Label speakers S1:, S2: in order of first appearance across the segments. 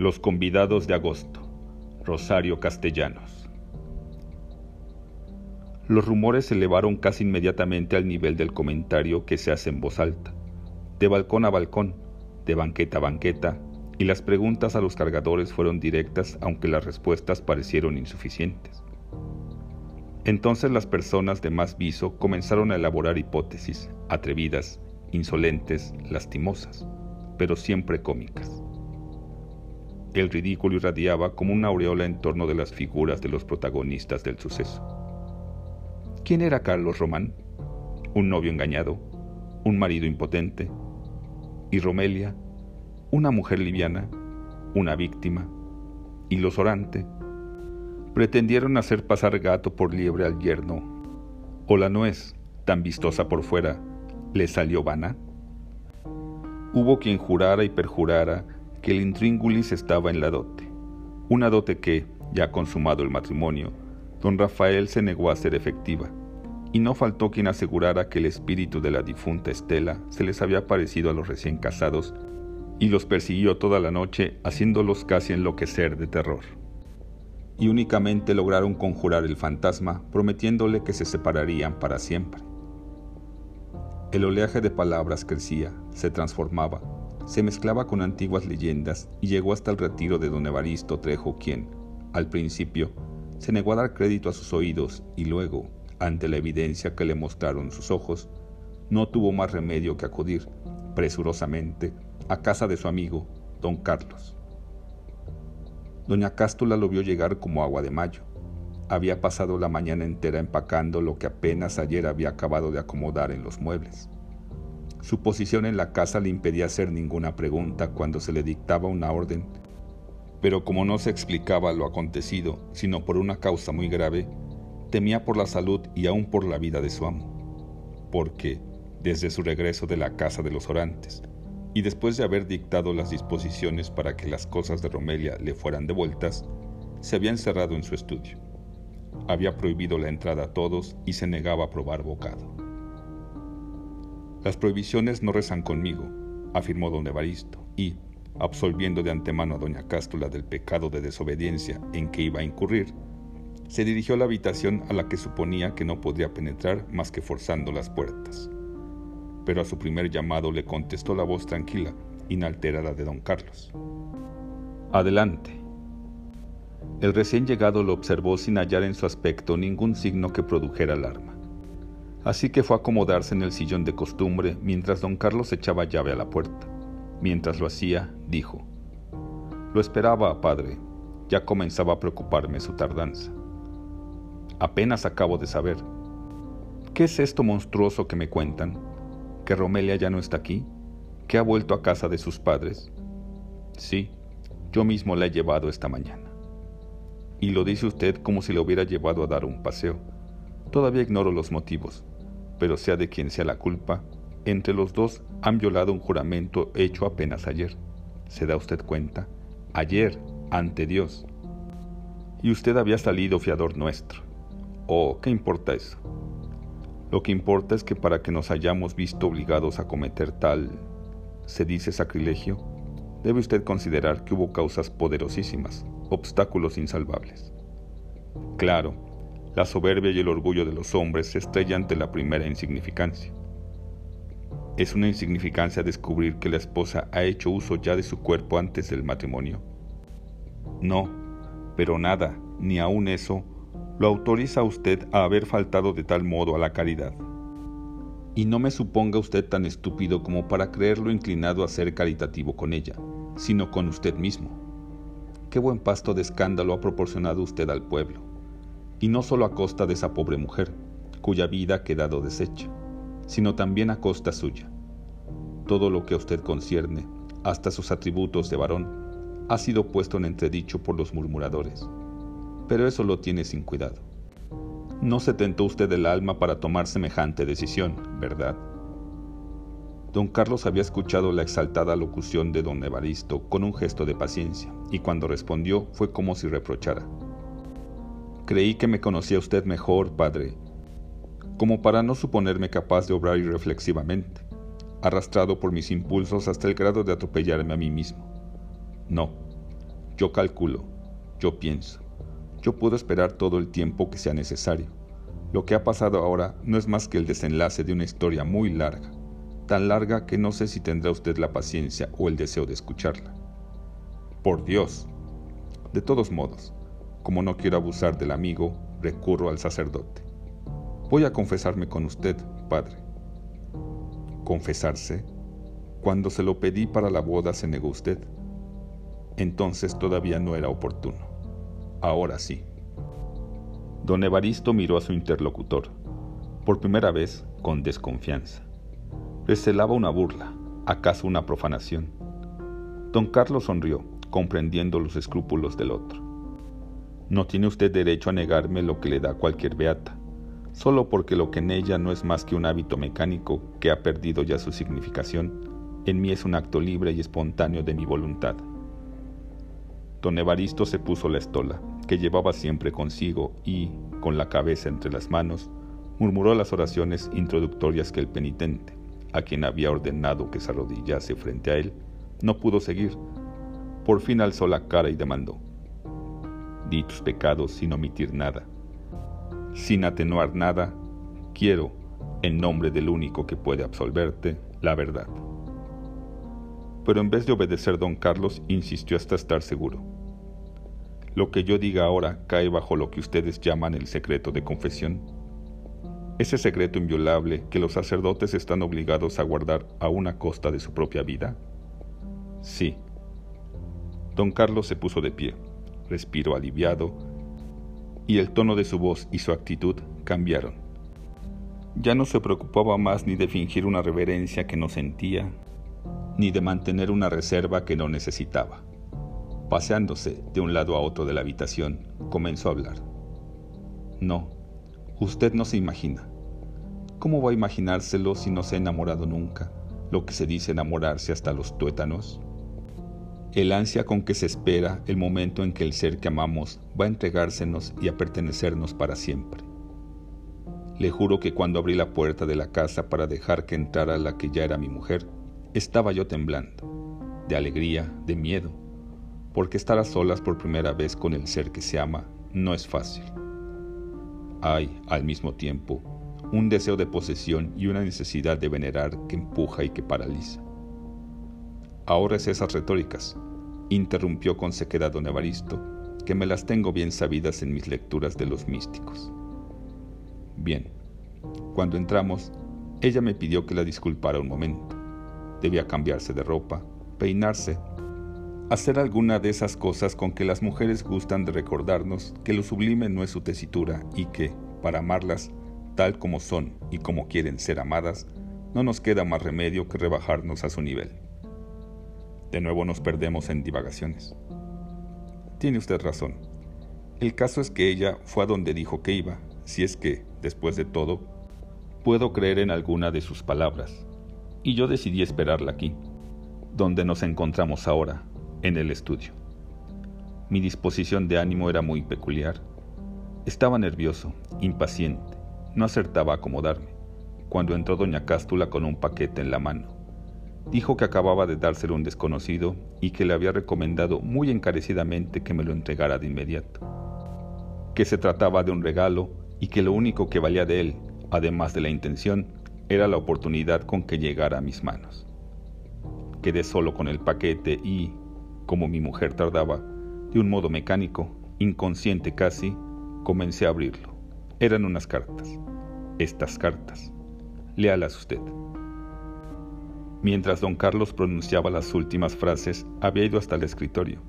S1: Los convidados de agosto. Rosario Castellanos. Los rumores se elevaron casi inmediatamente al nivel del comentario que se hace en voz alta, de balcón a balcón, de banqueta a banqueta, y las preguntas a los cargadores fueron directas aunque las respuestas parecieron insuficientes. Entonces las personas de más viso comenzaron a elaborar hipótesis, atrevidas, insolentes, lastimosas, pero siempre cómicas. El ridículo irradiaba como una aureola en torno de las figuras de los protagonistas del suceso. ¿Quién era Carlos Román? Un novio engañado, un marido impotente. ¿Y Romelia? una mujer liviana, una víctima, y los orantes pretendieron hacer pasar gato por liebre al yerno, o la nuez, tan vistosa por fuera, le salió vana. Hubo quien jurara y perjurara que el intríngulis estaba en la dote, una dote que, ya consumado el matrimonio, don Rafael se negó a hacer efectiva, y no faltó quien asegurara que el espíritu de la difunta Estela se les había parecido a los recién casados y los persiguió toda la noche haciéndolos casi enloquecer de terror. Y únicamente lograron conjurar el fantasma prometiéndole que se separarían para siempre. El oleaje de palabras crecía, se transformaba, se mezclaba con antiguas leyendas y llegó hasta el retiro de don Evaristo Trejo, quien, al principio, se negó a dar crédito a sus oídos y luego, ante la evidencia que le mostraron sus ojos, no tuvo más remedio que acudir, presurosamente, a casa de su amigo, don Carlos. Doña Cástula lo vio llegar como agua de mayo. Había pasado la mañana entera empacando lo que apenas ayer había acabado de acomodar en los muebles. Su posición en la casa le impedía hacer ninguna pregunta cuando se le dictaba una orden, pero como no se explicaba lo acontecido, sino por una causa muy grave, temía por la salud y aún por la vida de su amo, porque, desde su regreso de la casa de los orantes, y después de haber dictado las disposiciones para que las cosas de Romelia le fueran devueltas, se había encerrado en su estudio. Había prohibido la entrada a todos y se negaba a probar bocado. Las prohibiciones no rezan conmigo, afirmó don Evaristo, y, absolviendo de antemano a doña Cástula del pecado de desobediencia en que iba a incurrir, se dirigió a la habitación a la que suponía que no podría penetrar más que forzando las puertas pero a su primer llamado le contestó la voz tranquila, inalterada de don Carlos. Adelante. El recién llegado lo observó sin hallar en su aspecto ningún signo que produjera alarma. Así que fue a acomodarse en el sillón de costumbre mientras don Carlos echaba llave a la puerta. Mientras lo hacía, dijo, Lo esperaba, padre. Ya comenzaba a preocuparme su tardanza. Apenas acabo de saber. ¿Qué es esto monstruoso que me cuentan? que Romelia ya no está aquí, que ha vuelto a casa de sus padres. Sí, yo mismo la he llevado esta mañana. Y lo dice usted como si le hubiera llevado a dar un paseo. Todavía ignoro los motivos, pero sea de quien sea la culpa, entre los dos han violado un juramento hecho apenas ayer. ¿Se da usted cuenta? Ayer, ante Dios. Y usted había salido fiador nuestro. Oh, ¿qué importa eso? Lo que importa es que para que nos hayamos visto obligados a cometer tal, se dice sacrilegio, debe usted considerar que hubo causas poderosísimas, obstáculos insalvables. Claro, la soberbia y el orgullo de los hombres se estrellan ante la primera insignificancia. ¿Es una insignificancia descubrir que la esposa ha hecho uso ya de su cuerpo antes del matrimonio? No, pero nada, ni aun eso, lo autoriza usted a haber faltado de tal modo a la caridad. Y no me suponga usted tan estúpido como para creerlo inclinado a ser caritativo con ella, sino con usted mismo. Qué buen pasto de escándalo ha proporcionado usted al pueblo, y no solo a costa de esa pobre mujer, cuya vida ha quedado deshecha, sino también a costa suya. Todo lo que a usted concierne, hasta sus atributos de varón, ha sido puesto en entredicho por los murmuradores pero eso lo tiene sin cuidado. No se tentó usted el alma para tomar semejante decisión, ¿verdad? Don Carlos había escuchado la exaltada locución de don Evaristo con un gesto de paciencia, y cuando respondió fue como si reprochara. Creí que me conocía usted mejor, padre, como para no suponerme capaz de obrar irreflexivamente, arrastrado por mis impulsos hasta el grado de atropellarme a mí mismo. No, Yo calculo, yo pienso, yo puedo esperar todo el tiempo que sea necesario. Lo que ha pasado ahora no es más que el desenlace de una historia muy larga, tan larga que no sé si tendrá usted la paciencia o el deseo de escucharla. Por Dios. De todos modos, como no quiero abusar del amigo, recurro al sacerdote. Voy a confesarme con usted, padre. ¿Confesarse? Cuando se lo pedí para la boda se negó usted. Entonces todavía no era oportuno. Ahora sí. Don Evaristo miró a su interlocutor, por primera vez con desconfianza. Recelaba una burla, acaso una profanación. Don Carlos sonrió, comprendiendo los escrúpulos del otro. No tiene usted derecho a negarme lo que le da cualquier beata, solo porque lo que en ella no es más que un hábito mecánico que ha perdido ya su significación, en mí es un acto libre y espontáneo de mi voluntad. Don Evaristo se puso la estola, que llevaba siempre consigo, y, con la cabeza entre las manos, murmuró las oraciones introductorias que el penitente, a quien había ordenado que se arrodillase frente a él, no pudo seguir. Por fin alzó la cara y demandó, Di tus pecados sin omitir nada. Sin atenuar nada, quiero, en nombre del único que puede absolverte, la verdad pero en vez de obedecer don Carlos insistió hasta estar seguro. Lo que yo diga ahora cae bajo lo que ustedes llaman el secreto de confesión. Ese secreto inviolable que los sacerdotes están obligados a guardar a una costa de su propia vida. Sí. Don Carlos se puso de pie, respiró aliviado, y el tono de su voz y su actitud cambiaron. Ya no se preocupaba más ni de fingir una reverencia que no sentía, ni de mantener una reserva que no necesitaba. Paseándose de un lado a otro de la habitación, comenzó a hablar. No, usted no se imagina. ¿Cómo va a imaginárselo si no se ha enamorado nunca, lo que se dice enamorarse hasta los tuétanos? El ansia con que se espera el momento en que el ser que amamos va a entregársenos y a pertenecernos para siempre. Le juro que cuando abrí la puerta de la casa para dejar que entrara la que ya era mi mujer, estaba yo temblando, de alegría, de miedo, porque estar a solas por primera vez con el ser que se ama no es fácil. Hay, al mismo tiempo, un deseo de posesión y una necesidad de venerar que empuja y que paraliza. Ahora es esas retóricas, interrumpió con sequedad don Evaristo, que me las tengo bien sabidas en mis lecturas de los místicos. Bien, cuando entramos, ella me pidió que la disculpara un momento. Debía cambiarse de ropa, peinarse, hacer alguna de esas cosas con que las mujeres gustan de recordarnos que lo sublime no es su tesitura y que, para amarlas tal como son y como quieren ser amadas, no nos queda más remedio que rebajarnos a su nivel. De nuevo nos perdemos en divagaciones. Tiene usted razón. El caso es que ella fue a donde dijo que iba, si es que, después de todo, puedo creer en alguna de sus palabras y yo decidí esperarla aquí, donde nos encontramos ahora, en el estudio. Mi disposición de ánimo era muy peculiar. Estaba nervioso, impaciente, no acertaba a acomodarme, cuando entró doña Cástula con un paquete en la mano. Dijo que acababa de dárselo un desconocido y que le había recomendado muy encarecidamente que me lo entregara de inmediato. Que se trataba de un regalo y que lo único que valía de él, además de la intención, era la oportunidad con que llegara a mis manos. Quedé solo con el paquete y, como mi mujer tardaba, de un modo mecánico, inconsciente casi, comencé a abrirlo. Eran unas cartas. Estas cartas. Léalas usted. Mientras don Carlos pronunciaba las últimas frases, había ido hasta el escritorio,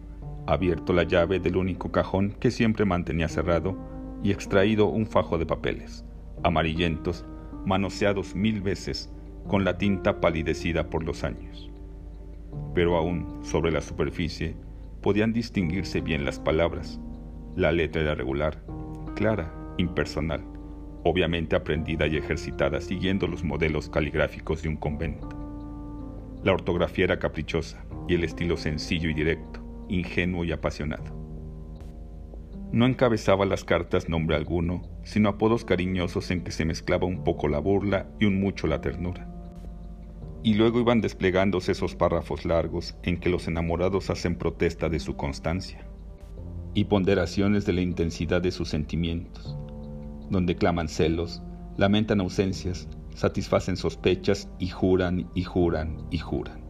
S1: abierto la llave del único cajón que siempre mantenía cerrado y extraído un fajo de papeles, amarillentos, manoseados mil veces con la tinta palidecida por los años. Pero aún sobre la superficie podían distinguirse bien las palabras. La letra era regular, clara, impersonal, obviamente aprendida y ejercitada siguiendo los modelos caligráficos de un convento. La ortografía era caprichosa y el estilo sencillo y directo, ingenuo y apasionado. No encabezaba las cartas nombre alguno, sino apodos cariñosos en que se mezclaba un poco la burla y un mucho la ternura. y luego iban desplegándose esos párrafos largos en que los enamorados hacen protesta de su constancia y ponderaciones de la intensidad de sus sentimientos, donde claman celos, lamentan ausencias, satisfacen sospechas y juran y juran y juran.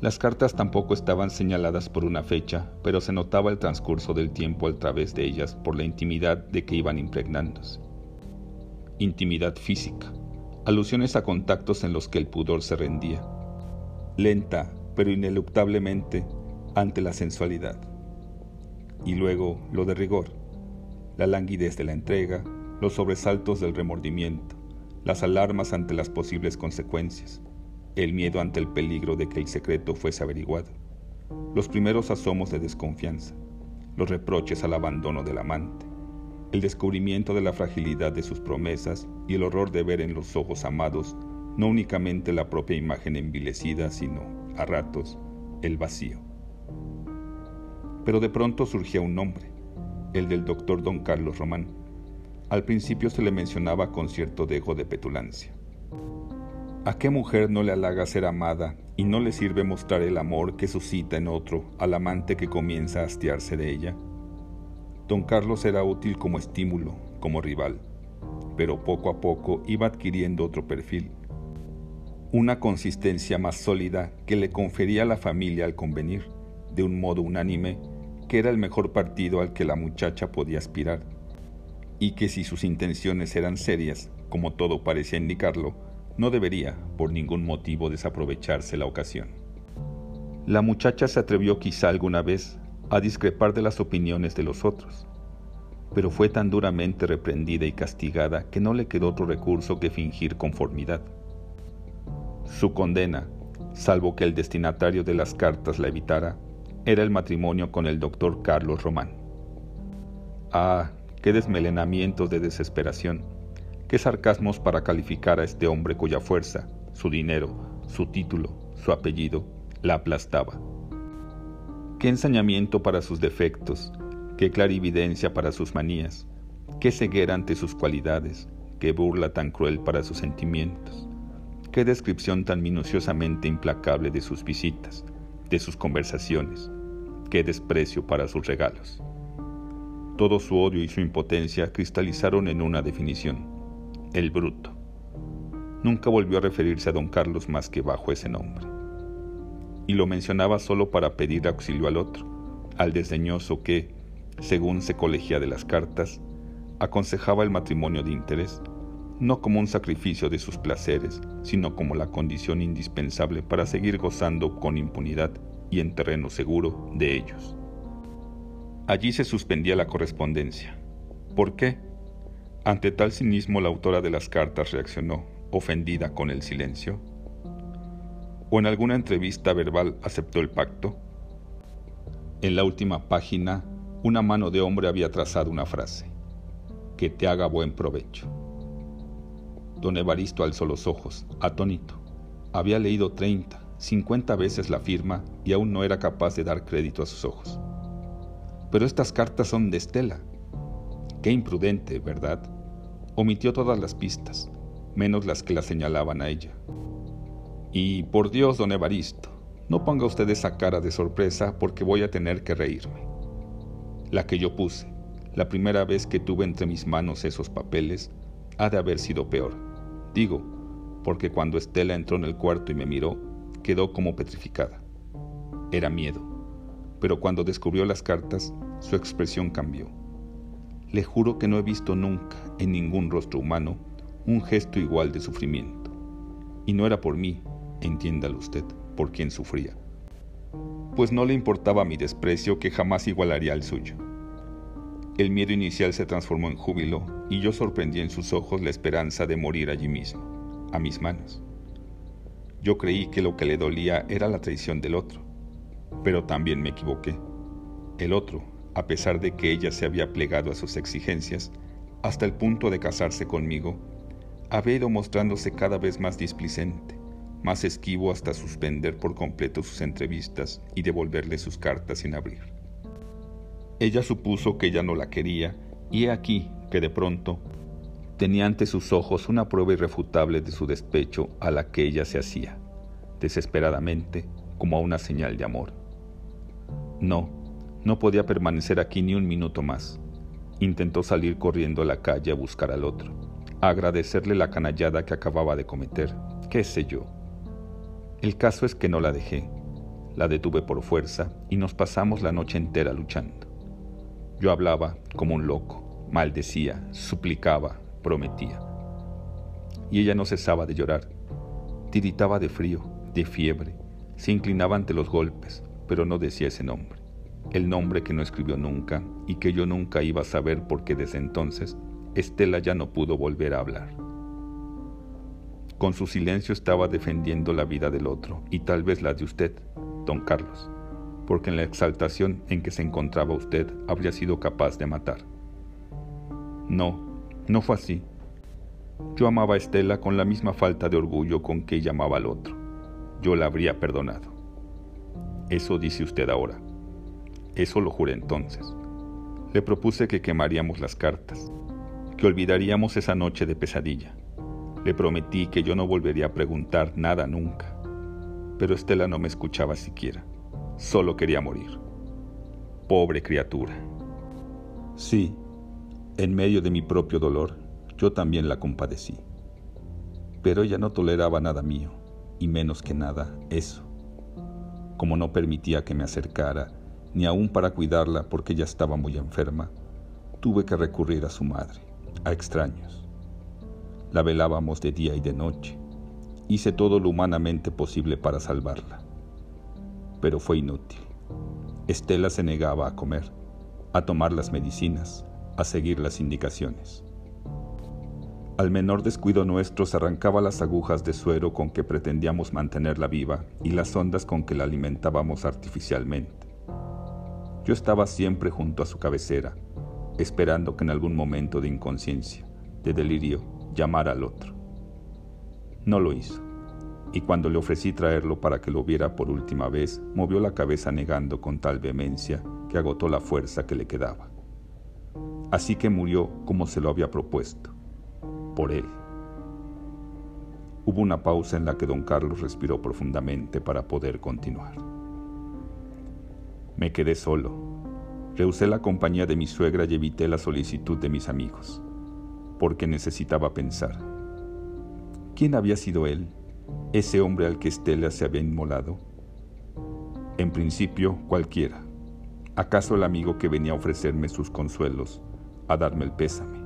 S1: Las cartas tampoco estaban señaladas por una fecha, pero se notaba el transcurso del tiempo a través de ellas por la intimidad de que iban impregnándose. Intimidad física, alusiones a contactos en los que el pudor se rendía, lenta pero ineluctablemente ante la sensualidad. Y luego lo de rigor, la languidez de la entrega, los sobresaltos del remordimiento, las alarmas ante las posibles consecuencias, el miedo ante el peligro de que el secreto fuese averiguado, los primeros asomos de desconfianza, los reproches al abandono del amante, el descubrimiento de la fragilidad de sus promesas y el horror de ver en los ojos amados no únicamente la propia imagen envilecida, sino, a ratos, el vacío. Pero de pronto surgía un nombre, el del doctor don Carlos Román. Al principio se le mencionaba con cierto dejo de petulancia. ¿A qué mujer no le halaga ser amada y no le sirve mostrar el amor que suscita en otro al amante que comienza a hastiarse de ella? Don Carlos era útil como estímulo, como rival, pero poco a poco iba adquiriendo otro perfil, una consistencia más sólida que le confería a la familia al convenir, de un modo unánime, que era el mejor partido al que la muchacha podía aspirar, y que si sus intenciones eran serias, como todo parecía indicarlo, no debería, por ningún motivo, desaprovecharse la ocasión. La muchacha se atrevió quizá alguna vez a discrepar de las opiniones de los otros, pero fue tan duramente reprendida y castigada que no le quedó otro recurso que fingir conformidad. Su condena, salvo que el destinatario de las cartas la evitara, era el matrimonio con el doctor Carlos Román. Ah, qué desmelenamientos de desesperación, qué sarcasmos para calificar a este hombre cuya fuerza, su dinero, su título, su apellido, la aplastaba. Qué ensañamiento para sus defectos, qué clarividencia para sus manías, qué ceguera ante sus cualidades, qué burla tan cruel para sus sentimientos, qué descripción tan minuciosamente implacable de sus visitas, de sus conversaciones, qué desprecio para sus regalos. Todo su odio y su impotencia cristalizaron en una definición, el bruto. Nunca volvió a referirse a don Carlos más que bajo ese nombre y lo mencionaba solo para pedir auxilio al otro, al desdeñoso que, según se colegía de las cartas, aconsejaba el matrimonio de interés, no como un sacrificio de sus placeres, sino como la condición indispensable para seguir gozando con impunidad y en terreno seguro de ellos. Allí se suspendía la correspondencia. ¿Por qué? Ante tal cinismo la autora de las cartas reaccionó, ofendida con el silencio o en alguna entrevista verbal aceptó el pacto? En la última página, una mano de hombre había trazado una frase, que te haga buen provecho. Don Evaristo alzó los ojos, atónito. Había leído treinta, cincuenta veces la firma y aún no era capaz de dar crédito a sus ojos. Pero estas cartas son de Estela. Qué imprudente, ¿verdad? Omitió todas las pistas, menos las que la señalaban a ella. Y por Dios, don Evaristo, no ponga usted esa cara de sorpresa porque voy a tener que reírme. La que yo puse, la primera vez que tuve entre mis manos esos papeles, ha de haber sido peor. Digo, porque cuando Estela entró en el cuarto y me miró, quedó como petrificada. Era miedo, pero cuando descubrió las cartas, su expresión cambió. Le juro que no he visto nunca en ningún rostro humano un gesto igual de sufrimiento. Y no era por mí, entiéndalo usted, por quien sufría, pues no le importaba mi desprecio que jamás igualaría al suyo. El miedo inicial se transformó en júbilo y yo sorprendí en sus ojos la esperanza de morir allí mismo, a mis manos. Yo creí que lo que le dolía era la traición del otro, pero también me equivoqué. El otro, a pesar de que ella se había plegado a sus exigencias, hasta el punto de casarse conmigo, había ido mostrándose cada vez más displicente, más esquivo hasta suspender por completo sus entrevistas y devolverle sus cartas sin abrir. Ella supuso que ya no la quería y he aquí que de pronto, Tenía ante sus ojos una prueba irrefutable de su despecho a la que ella se hacía, desesperadamente, como a una señal de amor. No, no podía permanecer aquí ni un minuto más. Intentó salir corriendo a la calle a buscar al otro, a agradecerle la canallada que acababa de cometer, qué sé yo. El caso es que no la dejé. La detuve por fuerza y nos pasamos la noche entera luchando. Yo hablaba como un loco, maldecía, suplicaba, prometía. Y ella no cesaba de llorar. Tiritaba de frío, de fiebre, se inclinaba ante los golpes, pero no decía ese nombre. El nombre que no escribió nunca y que yo nunca iba a saber porque desde entonces Estela ya no pudo volver a hablar. Con su silencio estaba defendiendo la vida del otro y tal vez la de usted, don Carlos, porque en la exaltación en que se encontraba usted habría sido capaz de matar. No, no fue así. Yo amaba a Estela con la misma falta de orgullo con que ella amaba al otro. Yo la habría perdonado. Eso dice usted ahora. Eso lo juré entonces. Le propuse que quemaríamos las cartas, que olvidaríamos esa noche de pesadilla. Le prometí que yo no volvería a preguntar nada nunca. Pero Estela no me escuchaba siquiera. Solo quería morir. Pobre criatura. Sí, en medio de mi propio dolor, yo también la compadecí. Pero ella no toleraba nada mío, y menos que nada eso. Como no permitía que me acercara, ni aún para cuidarla porque ella estaba muy enferma, tuve que recurrir a su madre, a extraños. La velábamos de día y de noche. Hice todo lo humanamente posible para salvarla. Pero fue inútil. Estela se negaba a comer, a tomar las medicinas, a seguir las indicaciones. Al menor descuido nuestro se arrancaba las agujas de suero con que pretendíamos mantenerla viva y las ondas con que la alimentábamos artificialmente. Yo estaba siempre junto a su cabecera, esperando que en algún momento de inconsciencia, de delirio, llamara al otro. No lo hizo, y cuando le ofrecí traerlo para que lo viera por última vez, movió la cabeza negando con tal vehemencia que agotó la fuerza que le quedaba. Así que murió como se lo había propuesto, por él. Hubo una pausa en la que don Carlos respiró profundamente para poder continuar. Me quedé solo. Rehusé la compañía de mi suegra y evité la solicitud de mis amigos, porque necesitaba pensar. ¿Quién había sido él, ese hombre al que Estela se había inmolado? En principio, cualquiera. ¿Acaso el amigo que venía a ofrecerme sus consuelos a darme el pésame.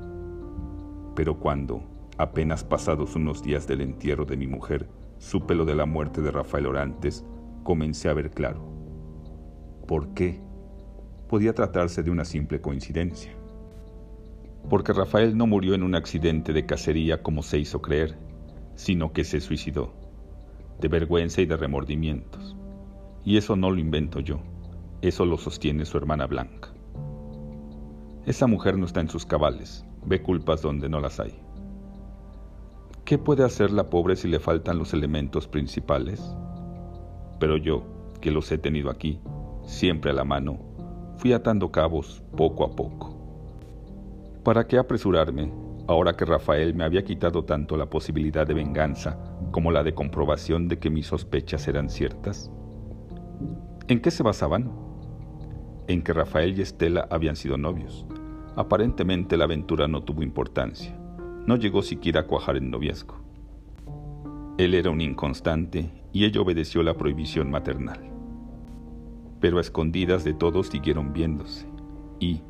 S1: Pero cuando, apenas pasados unos días del entierro de mi mujer, supe lo de la muerte de Rafael Orantes, comencé a ver claro. ¿Por qué? Podía tratarse de una simple coincidencia. Porque Rafael no murió en un accidente de cacería como se hizo creer, sino que se suicidó, de vergüenza y de remordimientos. Y eso no lo invento yo, eso lo sostiene su hermana Blanca. Esa mujer no está en sus cabales, ve culpas donde no las hay. ¿Qué puede hacer la pobre si le faltan los elementos principales? Pero yo, que los he tenido aquí, siempre a la mano, fui atando cabos poco a poco. ¿Para qué apresurarme ahora que Rafael me había quitado tanto la posibilidad de venganza como la de comprobación de que mis sospechas eran ciertas? ¿En qué se basaban? en que Rafael y Estela habían sido novios. Aparentemente la aventura no tuvo importancia. No llegó siquiera a cuajar el noviazgo. Él era un inconstante y ella obedeció la prohibición maternal. Pero a escondidas de todos siguieron viéndose y,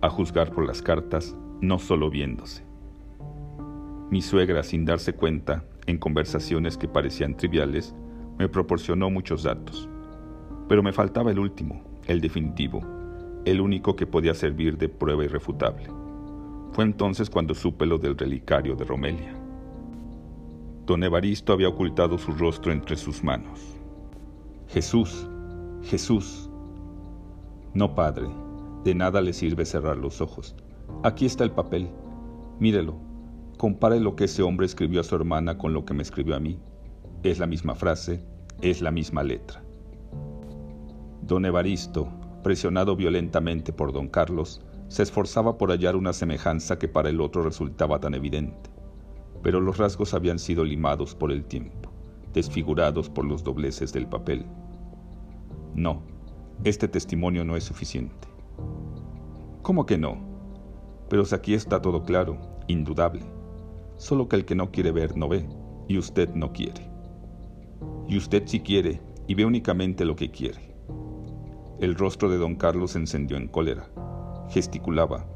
S1: a juzgar por las cartas, no solo viéndose. Mi suegra, sin darse cuenta, en conversaciones que parecían triviales, me proporcionó muchos datos. Pero me faltaba el último, el definitivo, el único que podía servir de prueba irrefutable. Fue entonces cuando supe lo del relicario de Romelia. Don Evaristo había ocultado su rostro entre sus manos. Jesús, Jesús. No, padre, de nada le sirve cerrar los ojos. Aquí está el papel. Mírelo. Compare lo que ese hombre escribió a su hermana con lo que me escribió a mí. Es la misma frase, es la misma letra. Don Evaristo, presionado violentamente por don Carlos, Se esforzaba por hallar una semejanza que para el otro resultaba tan evidente, pero los rasgos habían sido limados por el tiempo, desfigurados por los dobleces del papel. No, este testimonio no es suficiente. ¿Cómo que no? Pero si aquí está todo claro, indudable. Solo que el que no quiere ver no ve, y usted no quiere. Y usted sí quiere, y ve únicamente lo que quiere. El rostro de don Carlos se encendió en cólera. Gesticulaba.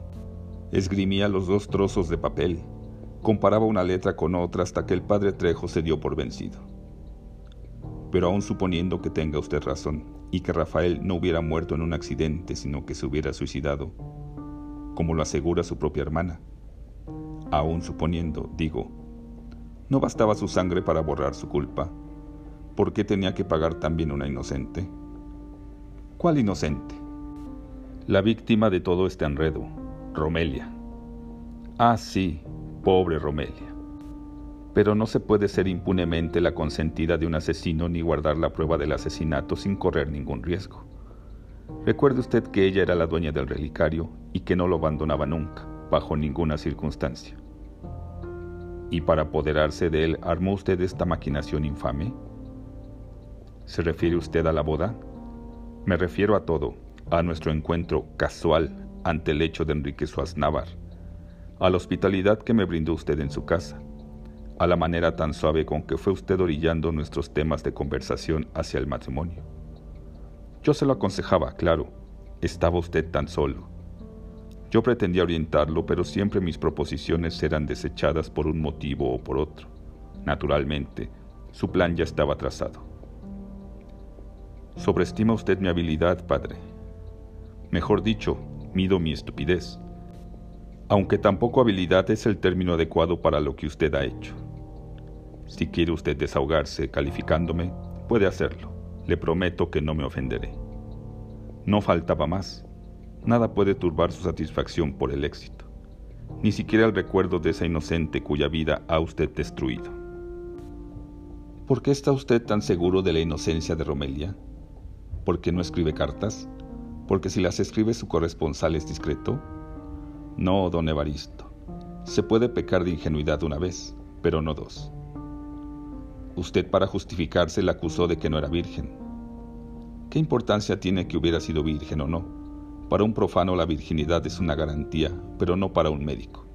S1: Esgrimía los dos trozos de papel. Comparaba una letra con otra hasta que el padre Trejo se dio por vencido. Pero aún suponiendo que tenga usted razón y que Rafael no hubiera muerto en un accidente, sino que se hubiera suicidado, como lo asegura su propia hermana, aún suponiendo, digo, ¿no bastaba su sangre para borrar su culpa? ¿Por qué tenía que pagar también una inocente? ¿Cuál inocente? La víctima de todo este enredo, Romelia. Ah, sí, pobre Romelia. Pero no se puede ser impunemente la consentida de un asesino ni guardar la prueba del asesinato sin correr ningún riesgo. Recuerde usted que ella era la dueña del relicario y que no lo abandonaba nunca, bajo ninguna circunstancia. ¿Y para apoderarse de él armó usted esta maquinación infame? ¿Se refiere usted a la boda? Me refiero a todo, a nuestro encuentro casual ante el hecho de Enrique Suárez Navar, a la hospitalidad que me brindó usted en su casa, a la manera tan suave con que fue usted orillando nuestros temas de conversación hacia el matrimonio. Yo se lo aconsejaba, claro, estaba usted tan solo. Yo pretendía orientarlo, pero siempre mis proposiciones eran desechadas por un motivo o por otro. Naturalmente, su plan ya estaba trazado. Sobreestima usted mi habilidad, padre. Mejor dicho, mido mi estupidez. Aunque tampoco habilidad es el término adecuado para lo que usted ha hecho. Si quiere usted desahogarse calificándome, puede hacerlo. Le prometo que no me ofenderé. No faltaba más. Nada puede turbar su satisfacción por el éxito. Ni siquiera el recuerdo de esa inocente cuya vida ha usted destruido. ¿Por qué está usted tan seguro de la inocencia de Romelia? ¿Por qué no escribe cartas? ¿Porque si las escribe su corresponsal es discreto? No, don Evaristo. Se puede pecar de ingenuidad una vez, pero no dos. Usted para justificarse la acusó de que no era virgen. ¿Qué importancia tiene que hubiera sido virgen o no? Para un profano la virginidad es una garantía, pero no para un médico.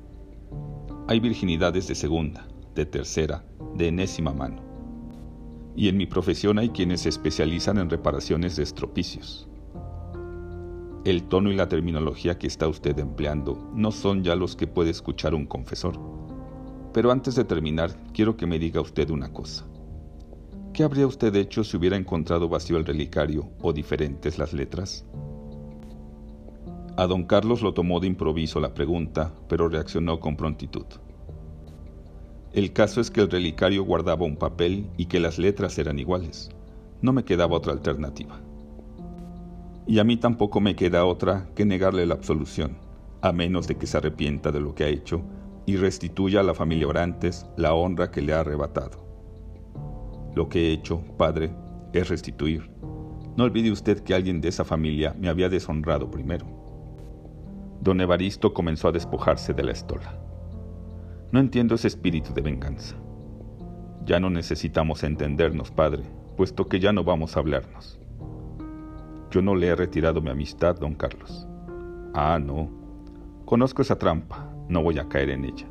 S1: Hay virginidades de segunda, de tercera, de enésima mano y en mi profesión hay quienes se especializan en reparaciones de estropicios. El tono y la terminología que está usted empleando no son ya los que puede escuchar un confesor. Pero antes de terminar, quiero que me diga usted una cosa. ¿Qué habría usted hecho si hubiera encontrado vacío el relicario o diferentes las letras? A don Carlos lo tomó de improviso la pregunta, pero reaccionó con prontitud. El caso es que el relicario guardaba un papel y que las letras eran iguales. No me quedaba otra alternativa. Y a mí tampoco me queda otra que negarle la absolución, a menos de que se arrepienta de lo que ha hecho y restituya a la familia Orantes la honra que le ha arrebatado. Lo que he hecho, padre, es restituir. No olvide usted que alguien de esa familia me había deshonrado primero. Don Evaristo comenzó a despojarse de la estola. No entiendo ese espíritu de venganza. Ya no necesitamos entendernos, padre, puesto que ya no vamos a hablarnos. Yo no le he retirado mi amistad, don Carlos. Ah, no. Conozco esa trampa, no voy a caer en ella.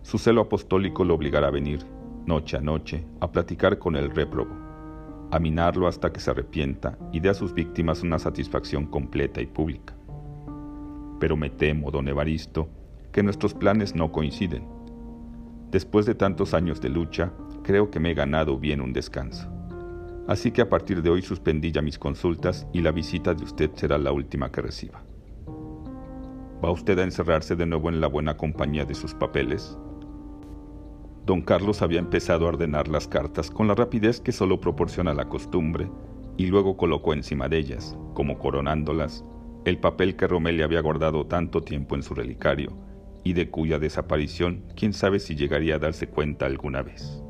S1: Su celo apostólico lo obligará a venir, noche a noche, a platicar con el réprobo, a minarlo hasta que se arrepienta y dé a sus víctimas una satisfacción completa y pública. Pero me temo, don Evaristo, que nuestros planes no coinciden. Después de tantos años de lucha, creo que me he ganado bien un descanso. Así que a partir de hoy suspendí ya mis consultas y la visita de usted será la última que reciba. ¿Va usted a encerrarse de nuevo en la buena compañía de sus papeles? Don Carlos había empezado a ordenar las cartas con la rapidez que solo proporciona la costumbre y luego colocó encima de ellas, como coronándolas, el papel que Romelia había guardado tanto tiempo en su relicario y de cuya desaparición quién sabe si llegaría a darse cuenta alguna vez.